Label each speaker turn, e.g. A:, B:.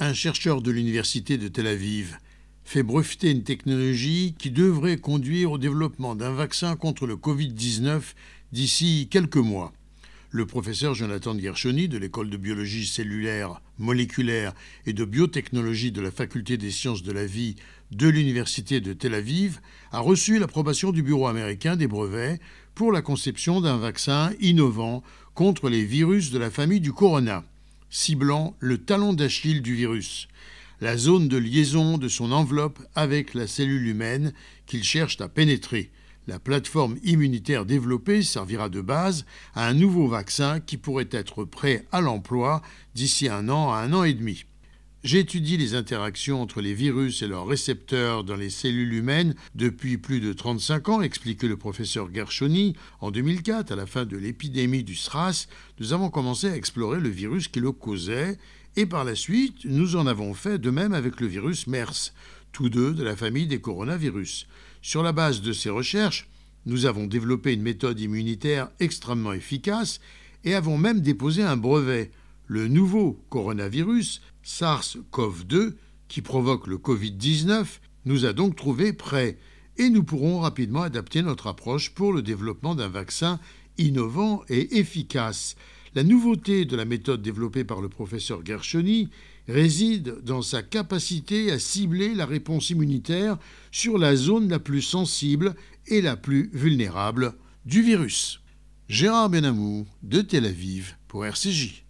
A: un chercheur de l'université de Tel Aviv fait breveter une technologie qui devrait conduire au développement d'un vaccin contre le Covid-19 d'ici quelques mois. Le professeur Jonathan Gershoni de l'école de biologie cellulaire, moléculaire et de biotechnologie de la faculté des sciences de la vie de l'université de Tel Aviv a reçu l'approbation du bureau américain des brevets pour la conception d'un vaccin innovant contre les virus de la famille du corona, ciblant le talon d'Achille du virus, la zone de liaison de son enveloppe avec la cellule humaine qu'il cherche à pénétrer la plateforme immunitaire développée servira de base à un nouveau vaccin qui pourrait être prêt à l'emploi d'ici un an à un an et demi. J'étudie les interactions entre les virus et leurs récepteurs dans les cellules humaines depuis plus de 35 ans, expliquait le professeur Gershoni. En 2004, à la fin de l'épidémie du SRAS, nous avons commencé à explorer le virus qui le causait, et par la suite, nous en avons fait de même avec le virus MERS, tous deux de la famille des coronavirus. Sur la base de ces recherches, nous avons développé une méthode immunitaire extrêmement efficace et avons même déposé un brevet. Le nouveau coronavirus, SARS-CoV-2, qui provoque le Covid-19, nous a donc trouvé prêts et nous pourrons rapidement adapter notre approche pour le développement d'un vaccin innovant et efficace. La nouveauté de la méthode développée par le professeur Gershoni réside dans sa capacité à cibler la réponse immunitaire sur la zone la plus sensible et la plus vulnérable du virus. Gérard Benamou de Tel Aviv pour RCJ.